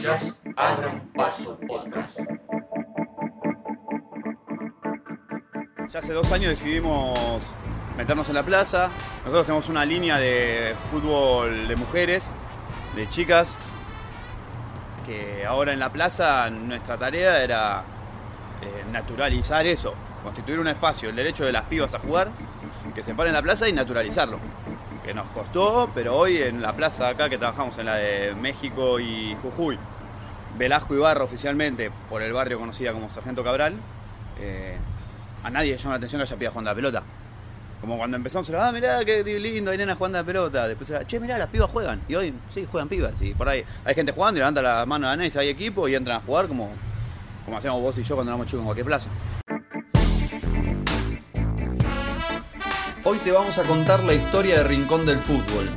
Escuchas Abran Paso Podcast. Ya hace dos años decidimos meternos en la plaza. Nosotros tenemos una línea de fútbol de mujeres, de chicas, que ahora en la plaza nuestra tarea era eh, naturalizar eso, constituir un espacio, el derecho de las pibas a jugar, que se paren en la plaza y naturalizarlo. Que nos costó, pero hoy en la plaza acá que trabajamos en la de México y Jujuy, Velasco Ibarra oficialmente por el barrio conocida como Sargento Cabral, eh, a nadie le llama la atención que haya pibas jugando a la pelota. Como cuando empezamos a ah, mirá qué lindo, hay nenas jugando a la pelota. Después era, che, mirá, las pibas juegan. Y hoy, sí, juegan pibas. Y por ahí hay gente jugando y levanta la mano a la y hay equipo y entran a jugar como, como hacíamos vos y yo cuando éramos chicos en cualquier plaza. Hoy te vamos a contar la historia de Rincón del Fútbol,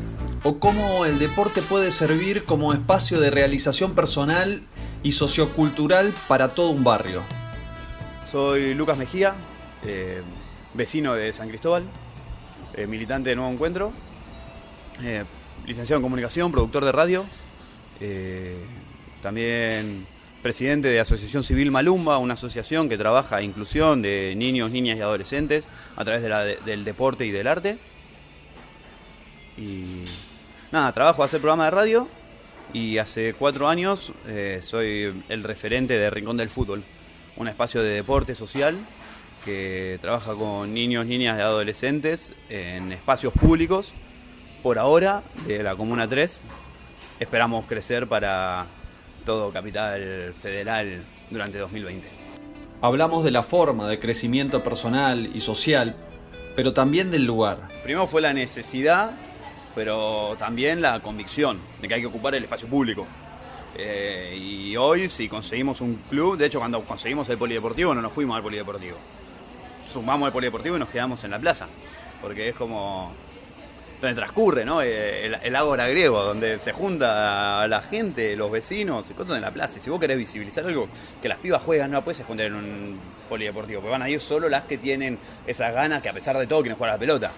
o cómo el deporte puede servir como espacio de realización personal y sociocultural para todo un barrio. Soy Lucas Mejía, eh, vecino de San Cristóbal, eh, militante de Nuevo Encuentro, eh, licenciado en comunicación, productor de radio, también presidente de Asociación Civil Malumba, una asociación que trabaja inclusión de niños, niñas y adolescentes a través del deporte y del arte. Nada, trabajo hacer programa de radio y hace cuatro años eh, soy el referente de Rincón del Fútbol, un espacio de deporte social que trabaja con niños, niñas y adolescentes en espacios públicos, por ahora de la Comuna 3. Esperamos crecer para todo Capital Federal durante 2020. Hablamos de la forma de crecimiento personal y social, pero también del lugar. Primero fue la necesidad, pero también la convicción de que hay que ocupar el espacio público. Eh, y hoy, si conseguimos un club, de hecho, cuando conseguimos el polideportivo, no nos fuimos al polideportivo. Sumamos el polideportivo y nos quedamos en la plaza. Porque es como. donde transcurre, ¿no? Eh, El, el ágora griego, donde se junta la gente, los vecinos, cosas en la plaza. Y si vos querés visibilizar algo, que las pibas juegan, no puedes esconder en un polideportivo. Porque van a ir solo las que tienen esas ganas que, a pesar de todo, quieren jugar a la pelota.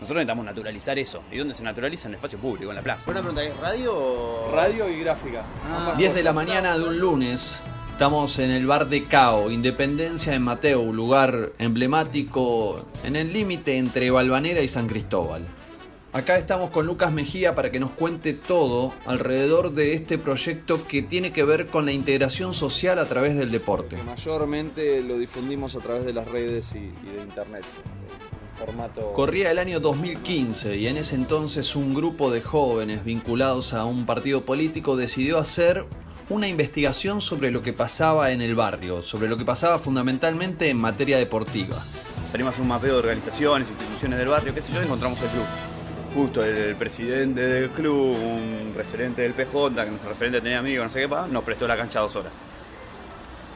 Nosotros necesitamos naturalizar eso. ¿Y dónde se naturaliza? En el espacio público, en la plaza. Buena pregunta, ¿es radio o...? Radio y gráfica. Ah. Ambas 10 de la mañana de un lunes, estamos en el bar de Cao, Independencia en Mateo, lugar emblemático en el límite entre Balvanera y San Cristóbal. Acá estamos con Lucas Mejía para que nos cuente todo alrededor de este proyecto que tiene que ver con la integración social a través del deporte. Mayormente lo difundimos a través de las redes y, y de internet. Formato. Corría el año 2015 y en ese entonces un grupo de jóvenes vinculados a un partido político decidió hacer una investigación sobre lo que pasaba en el barrio, sobre lo que pasaba fundamentalmente en materia deportiva. Salimos a hacer un mapeo de organizaciones, instituciones del barrio, qué sé yo, y encontramos el club. Justo el, el presidente del club, un referente del PJ, que nuestro referente tenía amigos, no sé qué, pa, nos prestó la cancha dos horas.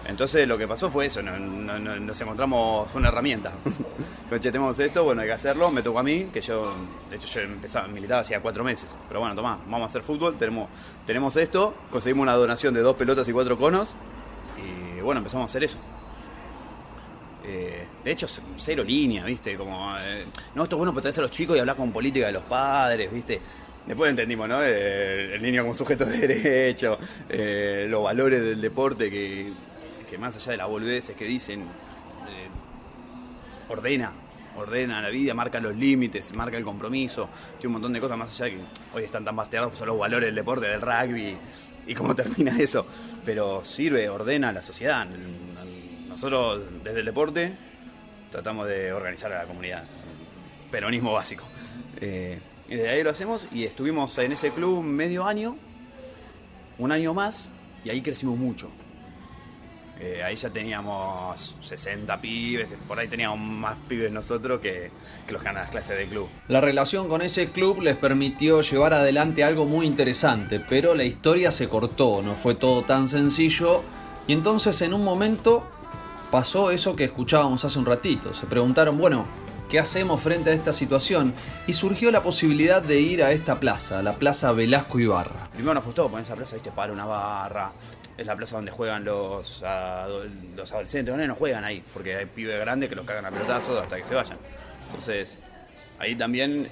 Entonces lo que pasó fue eso, no- no- no- nos encontramos, una herramienta. Tenemos esto, bueno, hay que hacerlo, me tocó a mí, que yo, de hecho yo empezaba, militaba hacía cuatro meses. Pero bueno, tomá, vamos a hacer fútbol, tenemos, tenemos esto, conseguimos una donación de dos pelotas y cuatro conos, y bueno, empezamos a hacer eso. Eh, de hecho, cero línea, ¿viste? Como, eh, no, esto es bueno para traerse a los chicos y hablar con política de los padres, ¿viste? Después entendimos, ¿no? Eh, el niño como sujeto de derecho, eh, los valores del deporte que, que más allá de las boludeces que dicen, eh, ordena, ordena la vida, marca los límites, marca el compromiso, tiene un montón de cosas más allá de que hoy están tan basteados, son los valores del deporte, del rugby y cómo termina eso. Pero sirve, ordena a la sociedad. Nosotros desde el deporte tratamos de organizar a la comunidad. Peronismo básico. Eh, y desde ahí lo hacemos y estuvimos en ese club medio año, un año más, y ahí crecimos mucho. Eh, ahí ya teníamos 60 pibes, por ahí teníamos más pibes nosotros que, que los que las clases del club. La relación con ese club les permitió llevar adelante algo muy interesante, pero la historia se cortó, no fue todo tan sencillo, y entonces en un momento pasó eso que escuchábamos hace un ratito, se preguntaron, bueno, ¿qué hacemos frente a esta situación? Y surgió la posibilidad de ir a esta plaza, la Plaza Velasco Ibarra. Primero nos gustó poner esa plaza, viste, para una barra. Es la plaza donde juegan los, ado- los adolescentes. No, no juegan ahí, porque hay pibes grandes que los cagan a pelotazos hasta que se vayan. Entonces, ahí también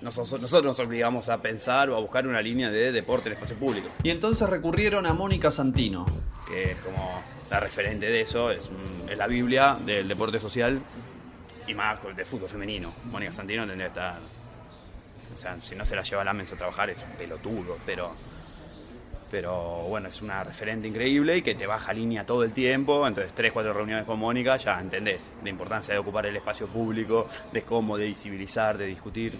nosotros, nosotros nos obligamos a pensar o a buscar una línea de deporte en espacio público, Y entonces recurrieron a Mónica Santino. que es como la referente de eso, es, es la Biblia del deporte social y más de fútbol femenino. Mónica Santino tendría que estar. O sea, si no se la lleva a la mesa a trabajar es un pelotudo, pero. Pero bueno, es una referente increíble y que te baja línea todo el tiempo. Entonces, tres, cuatro reuniones con Mónica, ya entendés la importancia de ocupar el espacio público, de cómo, de visibilizar, de discutir.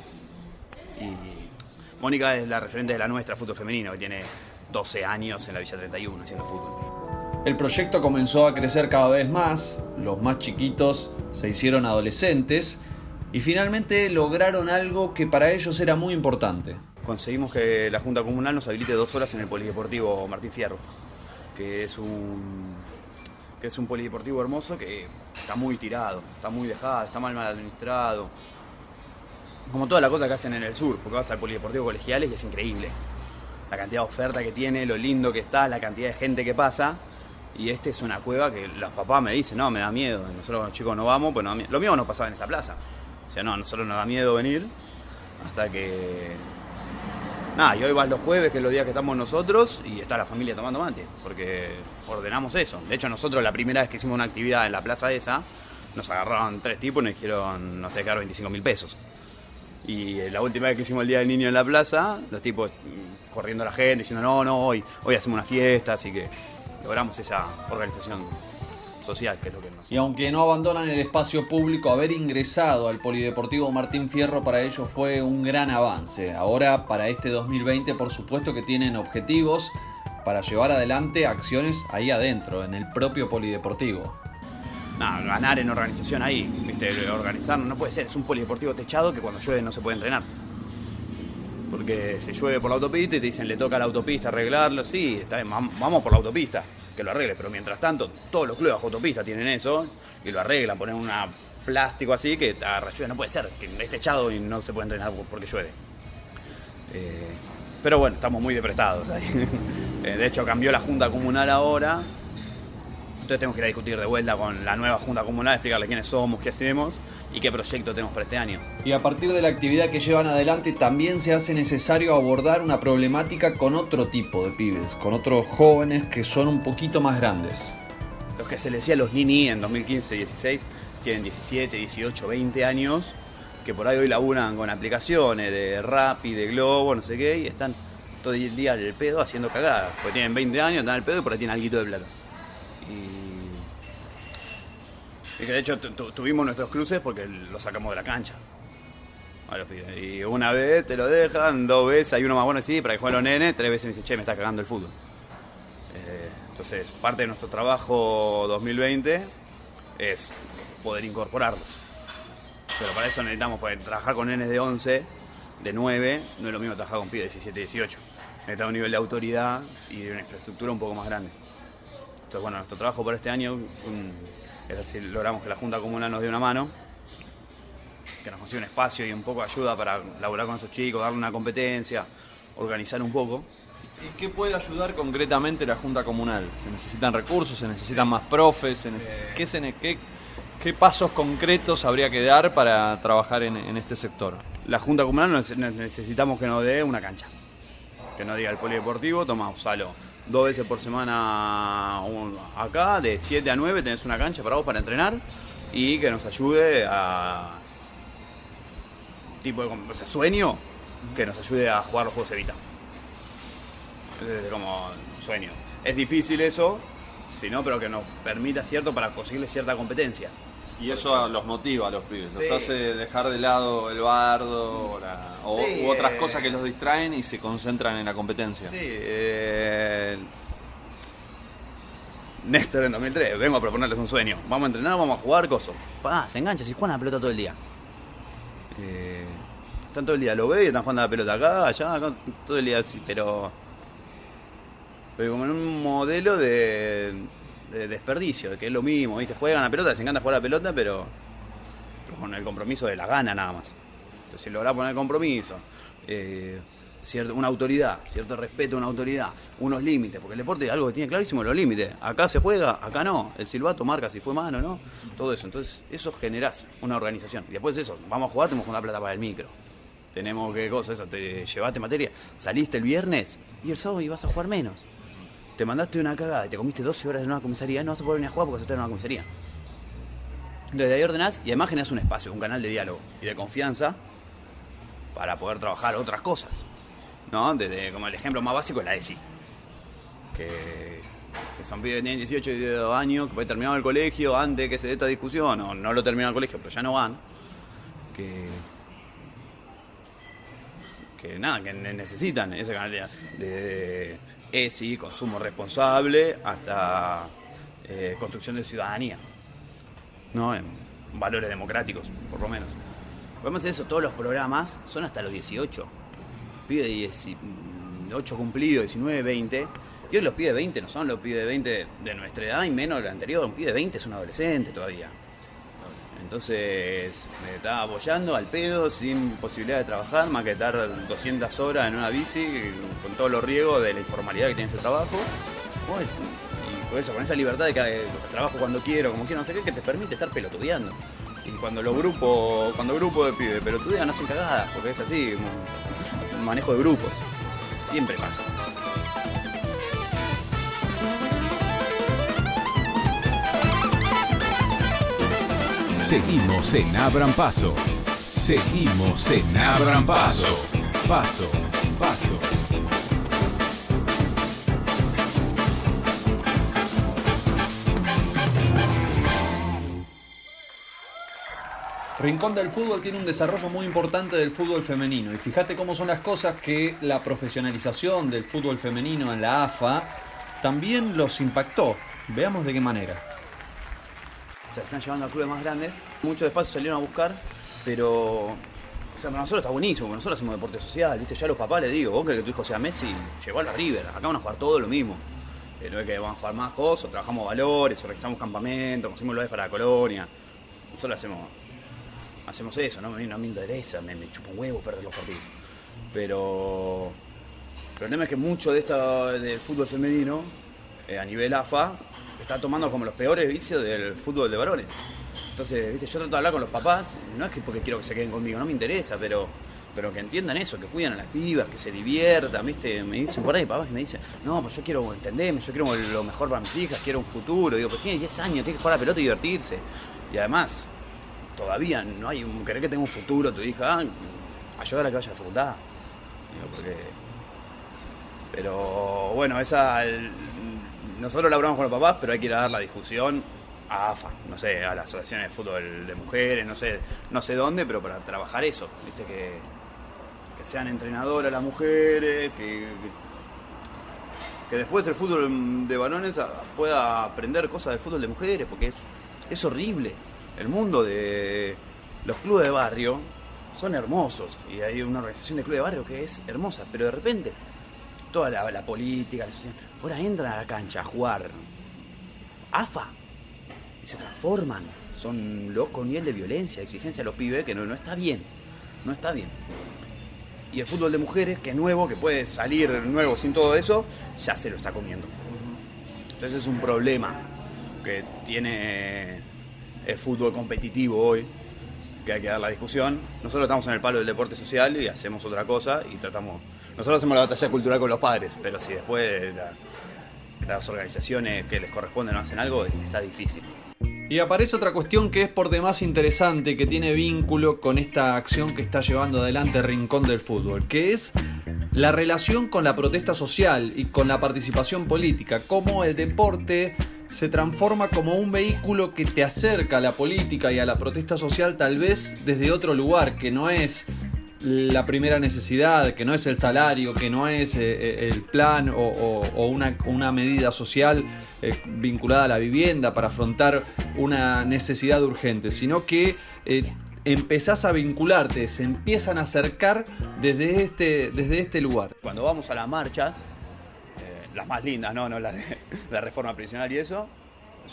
Y Mónica es la referente de la nuestra, fútbol femenino, que tiene 12 años en la Villa 31 haciendo fútbol. El proyecto comenzó a crecer cada vez más, los más chiquitos se hicieron adolescentes y finalmente lograron algo que para ellos era muy importante. Conseguimos que la Junta Comunal nos habilite dos horas en el Polideportivo Martín Fierro, que es un que es un polideportivo hermoso que está muy tirado, está muy dejado, está mal mal administrado. Como toda la cosa que hacen en el sur, porque vas al polideportivo colegiales y es increíble. La cantidad de oferta que tiene, lo lindo que está, la cantidad de gente que pasa. Y este es una cueva que los papás me dicen, no, me da miedo. Nosotros los chicos no vamos, pues no. Lo mismo nos pasaba en esta plaza. O sea, no, a nosotros nos da miedo venir hasta que... Nada, y hoy vas los jueves, que es los días que estamos nosotros, y está la familia tomando mate, porque ordenamos eso. De hecho, nosotros la primera vez que hicimos una actividad en la plaza esa, nos agarraron tres tipos y nos dijeron, nos te quedaron 25 mil pesos. Y eh, la última vez que hicimos el Día del Niño en la plaza, los tipos mm, corriendo a la gente, diciendo, no, no, hoy, hoy hacemos una fiesta, así que logramos esa organización social, que es lo que nos... Y aunque no abandonan el espacio público, haber ingresado al Polideportivo Martín Fierro para ellos fue un gran avance. Ahora, para este 2020, por supuesto que tienen objetivos para llevar adelante acciones ahí adentro, en el propio Polideportivo. Nada, ganar en organización ahí, ¿viste? Organizar no puede ser, es un polideportivo techado que cuando llueve no se puede entrenar. Porque se llueve por la autopista y te dicen le toca a la autopista arreglarlo, sí, está vamos por la autopista, que lo arregle, pero mientras tanto todos los clubes bajo autopista tienen eso y lo arreglan, ponen un plástico así que agarra lluvia, no puede ser, que esté techado y no se puede entrenar porque llueve. Eh, pero bueno, estamos muy deprestados ahí. Eh, de hecho cambió la Junta Comunal ahora, entonces tenemos que ir a discutir de vuelta con la nueva Junta Comunal, explicarle quiénes somos, qué hacemos y qué proyecto tenemos para este año. Y a partir de la actividad que llevan adelante también se hace necesario abordar una problemática con otro tipo de pibes, con otros jóvenes que son un poquito más grandes. Los que se les decía los nini en 2015-16 tienen 17, 18, 20 años, que por ahí hoy laburan con aplicaciones de Rappi, de Globo, no sé qué, y están todo el día al pedo haciendo cagadas. Porque tienen 20 años, están al pedo y por ahí tienen algo de plata. Y, y que de hecho tu- tu- tuvimos nuestros cruces porque los sacamos de la cancha. a los pibes. Y una vez te lo dejan, dos veces, hay uno más bueno, sí, para que jueguen los nenes, tres veces me dice, che, me está cagando el fútbol. Eh, entonces, parte de nuestro trabajo 2020 es poder incorporarlos. Pero para eso necesitamos poder trabajar con nenes de 11, de 9, no es lo mismo trabajar con pibes de 17, 18. Necesitamos un nivel de autoridad y de una infraestructura un poco más grande. Entonces, bueno, nuestro trabajo por este año un- es ver si logramos que la Junta Comunal nos dé una mano, que nos consiga un espacio y un poco de ayuda para laburar con esos chicos, darle una competencia, organizar un poco. ¿Y qué puede ayudar concretamente la Junta Comunal? ¿Se necesitan recursos? ¿Se necesitan más profes? ¿Se neces- ¿Qué, se ne- qué- qué pasos concretos habría que dar para trabajar en, en este sector? La Junta Comunal necesitamos que nos dé una cancha. Que nos diga el polideportivo, toma, usalo dos veces por semana acá, de 7 a 9 tenés una cancha para vos para entrenar y que nos ayude a. tipo de o sea, sueño, que nos ayude a jugar los juegos Evita. Es como sueño. Es difícil eso, si no, pero que nos permita cierto para conseguirle cierta competencia. Y eso los motiva a los pibes, los Sí. hace dejar de lado el bardo o, la- o- Sí, u otras eh. cosas que los distraen y se concentran en la competencia. Sí, eh, Néstor en 2003, vengo a proponerles un sueño. Vamos a entrenar, vamos a jugar, coso. Pa, se engancha, si juegan a la pelota todo el día. Eh, están todo el día, lo ve y están jugando a la pelota acá, allá, acá, todo el día así, pero. Pero como en un modelo de, de desperdicio, que es lo mismo, ¿viste? Juegan a pelota, les encanta jugar a la pelota, pero, con el compromiso de la gana nada más. Entonces, si lográs poner compromiso, eh, cierto, una autoridad, cierto respeto a una autoridad, unos límites, porque el deporte es algo que tiene clarísimo los límites. Acá se juega, acá no. El silbato marca si fue mano, ¿no? Todo eso. Entonces, eso generás una organización. Y después de eso, vamos a jugar, tenemos que la plata para el micro. tenemos que cosas, eso, te llevaste materia, saliste el viernes y el sábado ibas a jugar menos. Te mandaste una cagada y te comiste 12 horas de una comisaría, no vas a poder venir a jugar porque estás en una comisaría. Desde ahí ordenás y además generás un espacio, un canal de diálogo y de confianza para poder trabajar otras cosas. ¿No? Desde, como el ejemplo más básico es la ESI. Que, que son pibes tienen 18 y 18 años, que pueden terminar el colegio antes que se dé esta discusión, o no lo terminan el colegio, pero ya no van. Que, que nada, que ne- necesitan ese canal de ESI, consumo responsable, hasta eh, construcción de ciudadanía. ¿no? En valores democráticos, por lo menos. Además de eso, todos los programas son hasta los 18. Pide 18 cumplidos, 19, 20. Y hoy los pide 20 no son los pide 20 de nuestra edad y menos de la anterior. Un pide 20 es un adolescente todavía. Entonces me estaba apoyando al pedo, sin posibilidad de trabajar, más que estar 200 horas en una bici, con todos los riesgos de la informalidad que tiene ese trabajo. Y con eso, con esa libertad de que eh, trabajo cuando quiero, como quiero, no sé qué, que te permite estar pelotudeando. Y cuando los grupos, cuando grupos de pibes pelotudean, hacen cagadas, porque es así, manejo de grupos. Siempre pasa. Seguimos en Abran Paso. Seguimos en Abran Paso. Paso, paso. Rincón del Fútbol tiene un desarrollo muy importante del fútbol femenino. Y fíjate cómo son las cosas que la profesionalización del fútbol femenino en la AFA también los impactó. Veamos de qué manera. Se están llevando a clubes más grandes. Muchos espacios salieron a buscar, pero. O sea, nosotros está buenísimo, nosotros hacemos deporte social, ¿viste? Ya a los papás les digo, vos querés que tu hijo sea Messi, llevó a River, acá van a jugar todo lo mismo. Eh, no es que van a jugar más cosas, trabajamos valores, organizamos campamentos, conseguimos lugares para la colonia. Nosotros hacemos, hacemos eso, ¿no? No me interesa, me, me chupa un huevo perder los partidos. Pero, el tema es que mucho de esta del fútbol femenino, eh, a nivel AFA, está tomando como los peores vicios del fútbol de varones. Entonces, viste, yo trato de hablar con los papás, no es que porque quiero que se queden conmigo, no me interesa, pero, pero que entiendan eso, que cuidan a las pibas, que se diviertan, viste, me dicen por ahí papás y me dicen, no, pues yo quiero entenderme, yo quiero lo mejor para mis hijas, quiero un futuro, digo, pues tiene 10 años, tiene que jugar a la pelota y divertirse. Y además, todavía no hay un, querer que tenga un futuro tu hija, ah, a que vaya a la facultad. Digo, porque pero bueno, esa. Nosotros la hablamos con los papás, pero hay que ir a dar la discusión a AFA, no sé, a la Asociación de Fútbol de Mujeres, no sé, no sé dónde, pero para trabajar eso, viste que, que sean entrenadoras las mujeres, que, que después el fútbol de varones pueda aprender cosas del fútbol de mujeres, porque es, es horrible. El mundo de los clubes de barrio son hermosos y hay una organización de clubes de barrio que es hermosa, pero de repente toda la, política, la sociedad, ahora entran a la cancha a jugar AFA y se transforman. Son locos nivel de violencia, exigencia a los pibes que no, no está bien. No está bien. Y el fútbol de mujeres, que es nuevo, que puede salir nuevo sin todo eso, ya se lo está comiendo. Entonces es un problema que tiene el fútbol competitivo hoy, que hay que dar la discusión. Nosotros estamos en el palo del deporte social y hacemos otra cosa y tratamos. Nosotros hacemos la batalla cultural con los padres, pero si después la- las organizaciones que les corresponden no hacen algo, está difícil. Y aparece otra cuestión que es por demás interesante, que tiene vínculo con esta acción que está llevando adelante Rincón del Fútbol, que es la relación con la protesta social y con la participación política, cómo el deporte se transforma como un vehículo que te acerca a la política y a la protesta social tal vez desde otro lugar, que no es la primera necesidad, que no es el salario, que no es eh, eh, el plan o, una, una medida social eh, vinculada a la vivienda para afrontar una necesidad urgente, sino que eh, empezás a vincularte, se empiezan a acercar desde este, desde este lugar. Cuando vamos a las marchas, las más lindas, no, no las de la reforma prisional y eso,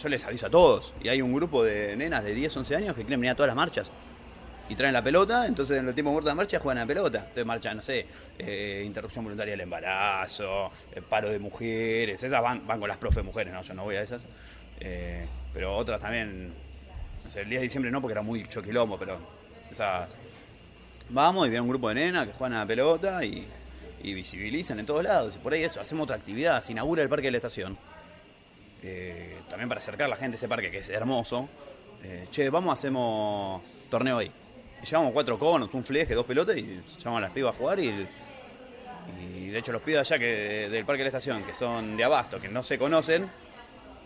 yo les aviso a todos. Y hay un grupo de nenas de 10, 11 años que quieren venir a todas las marchas. Y traen la pelota, entonces en el tiempo muerto de marcha juegan a la pelota. Entonces marcha, no sé, eh, interrupción voluntaria del embarazo, eh, paro de mujeres, esas van, van con las profes mujeres, no, yo no voy a esas. Eh, pero otras también, no sé, el 10 de diciembre no porque era muy choquilombo, pero vamos y viene un grupo de nenas que juegan a la pelota y, y visibilizan en todos lados. Y por ahí eso, hacemos otra actividad, se inaugura el parque de la estación. También para acercar a la gente a ese parque que es hermoso. Che, vamos, hacemos torneo ahí. Llevamos cuatro conos, un fleje, dos pelotas y llamamos a las pibas a jugar y, y de hecho los pibas allá que del parque de la estación, que son de abasto, que no se conocen,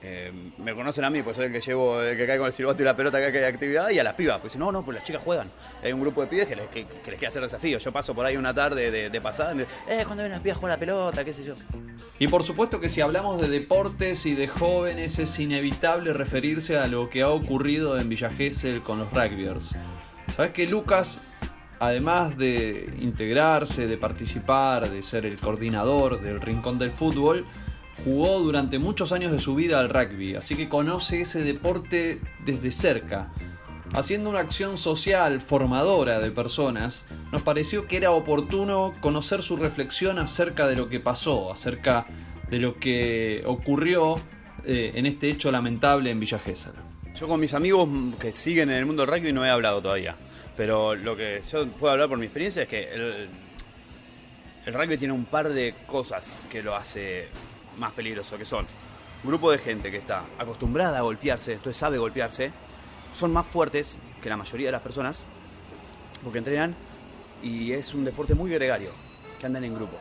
eh, me conocen a mí, pues soy el que llevo, el que cae con el silbato y la pelota que hay actividad, y a las pibas, pues no, no, pues las chicas juegan. Hay un grupo de pibes que les, que, les quiere hacer desafíos. Yo paso por ahí una tarde de, de pasada y me dicen, eh, cuando ven las pibas jugar a la pelota, qué sé yo. Y por supuesto que si hablamos de deportes y de jóvenes es inevitable referirse a lo que ha ocurrido en Villa Gesell con los rugbyers. Sabes que Lucas, además de integrarse, de participar, de ser el coordinador del Rincón del Fútbol, jugó durante muchos años de su vida al rugby, así que conoce ese deporte desde cerca. Haciendo una acción social formadora de personas, nos pareció que era oportuno conocer su reflexión acerca de lo que pasó, acerca de lo que ocurrió eh, en este hecho lamentable en Villa Gesell. Yo con mis amigos que siguen en el mundo del rugby no he hablado todavía, pero lo que yo puedo hablar por mi experiencia es que el, el rugby tiene un par de cosas que lo hace más peligroso, que son un grupo de gente que está acostumbrada a golpearse, entonces sabe golpearse, son más fuertes que la mayoría de las personas, porque entrenan y es un deporte muy gregario, que andan en grupo.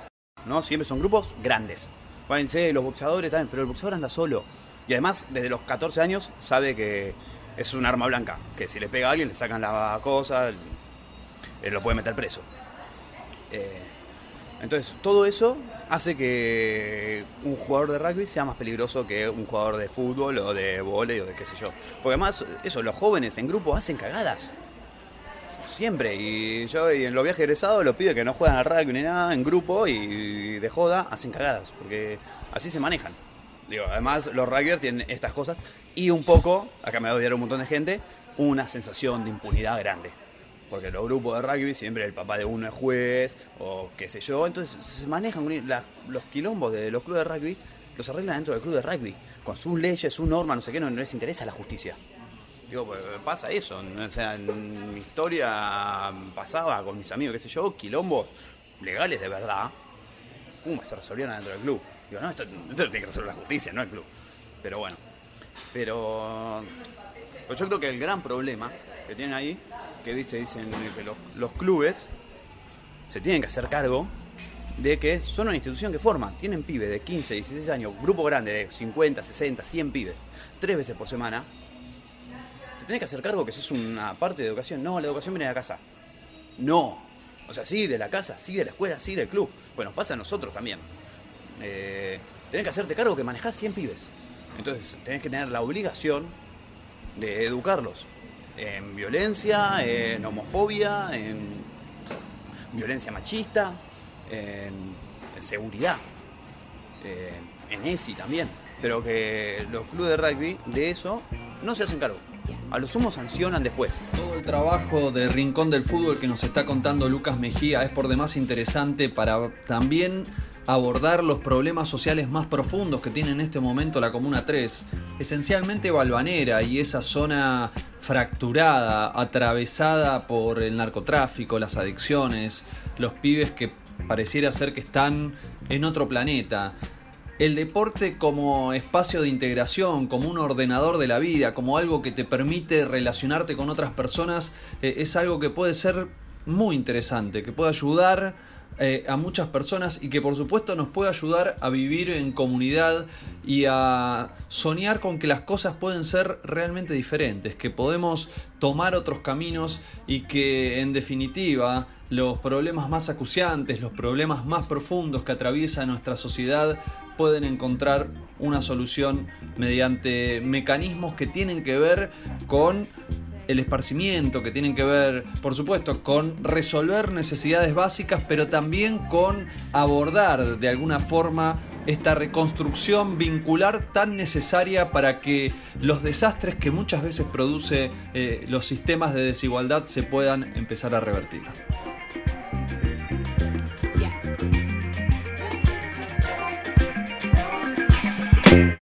¿no? Siempre son grupos grandes. Fíjense, los boxeadores también, pero el boxeador anda solo. Y además, desde los 14 años, sabe que es un arma blanca, que si le pega a alguien, le sacan la cosa, eh, lo puede meter preso. Eh, entonces, todo eso hace que un jugador de rugby sea más peligroso que un jugador de fútbol o de vóley o de qué sé yo. Porque además, eso, los jóvenes en grupo hacen cagadas. Siempre. Y yo en los viajes egresados los pide que no juegan al rugby ni nada en grupo y de joda hacen cagadas. Porque así se manejan. Digo, además los rugbyers tienen estas cosas y un poco, acá me va a odiar un montón de gente, una sensación de impunidad grande. Porque los grupos de rugby siempre el papá de uno es juez o qué sé yo. Entonces se manejan los quilombos de los clubes de rugby, los arreglan dentro del club de rugby. Con sus leyes, sus normas, no sé qué, no, les interesa la justicia. Digo, pues pasa eso. O sea, en mi historia pasaba con mis amigos, qué sé yo, quilombos legales de verdad. Pum, se resolvieron dentro del club. Digo, no, esto, tiene que resolver la justicia, no el club. Pero bueno. Pero, yo creo que el gran problema que tienen ahí, que dice, dicen que los, clubes se tienen que hacer cargo de que son una institución que forma, tienen pibes de 15, 16 años, grupo grande de 50, 60, 100 pibes, tres veces por semana, te tenés que hacer cargo que eso es una parte de educación. No, la educación viene de la casa. No. O sea, sí, de la casa, sí, de la escuela, sí, del club. Bueno, pasa a nosotros también. Eh, tenés que hacerte cargo que manejás 100 pibes. Entonces, tenés que tener la obligación de educarlos en violencia, en homofobia, en violencia machista, en, seguridad, eh, en ESI también. Pero que los clubes de rugby de eso no se hacen cargo. A lo sumo sancionan después. Todo el trabajo de Rincón del Fútbol que nos está contando Lucas Mejía es por demás interesante para también abordar los problemas sociales más profundos que tiene en este momento la Comuna 3, esencialmente Balvanera y esa zona fracturada, atravesada por el narcotráfico, las adicciones, los pibes que pareciera ser que están en otro planeta. El deporte como espacio de integración, como un ordenador de la vida, como algo que te permite relacionarte con otras personas, eh, es algo que puede ser muy interesante, que puede ayudar eh, a muchas personas y que por supuesto nos puede ayudar a vivir en comunidad y a soñar con que las cosas pueden ser realmente diferentes, que podemos tomar otros caminos y que en definitiva los problemas más acuciantes, los problemas más profundos que atraviesa nuestra sociedad pueden encontrar una solución mediante mecanismos que tienen que ver con el esparcimiento, que tienen que ver, por supuesto, con resolver necesidades básicas, pero también con abordar de alguna forma esta reconstrucción vincular tan necesaria para que los desastres que muchas veces produce eh, los sistemas de desigualdad se puedan empezar a revertir.